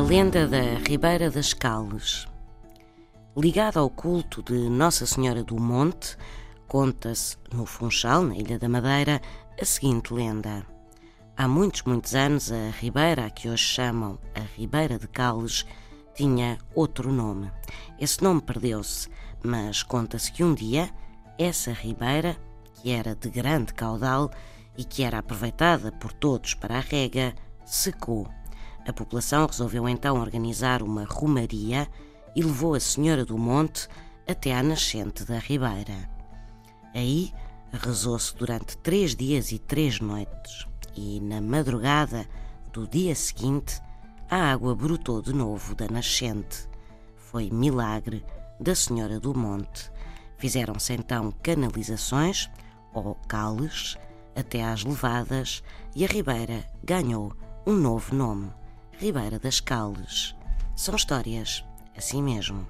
lenda da Ribeira das Cales. Ligada ao culto de Nossa Senhora do Monte, conta-se no Funchal, na Ilha da Madeira, a seguinte lenda. Há muitos, muitos anos, a ribeira, a que hoje chamam a Ribeira de Cales, tinha outro nome. Esse nome perdeu-se, mas conta-se que um dia essa ribeira, que era de grande caudal e que era aproveitada por todos para a rega, secou a população resolveu então organizar uma romaria e levou a Senhora do Monte até à nascente da Ribeira. Aí rezou-se durante três dias e três noites, e na madrugada do dia seguinte a água brotou de novo da nascente. Foi milagre da Senhora do Monte. Fizeram-se então canalizações, ou cales, até às levadas, e a Ribeira ganhou um novo nome. Ribeira das Cales. São histórias assim mesmo.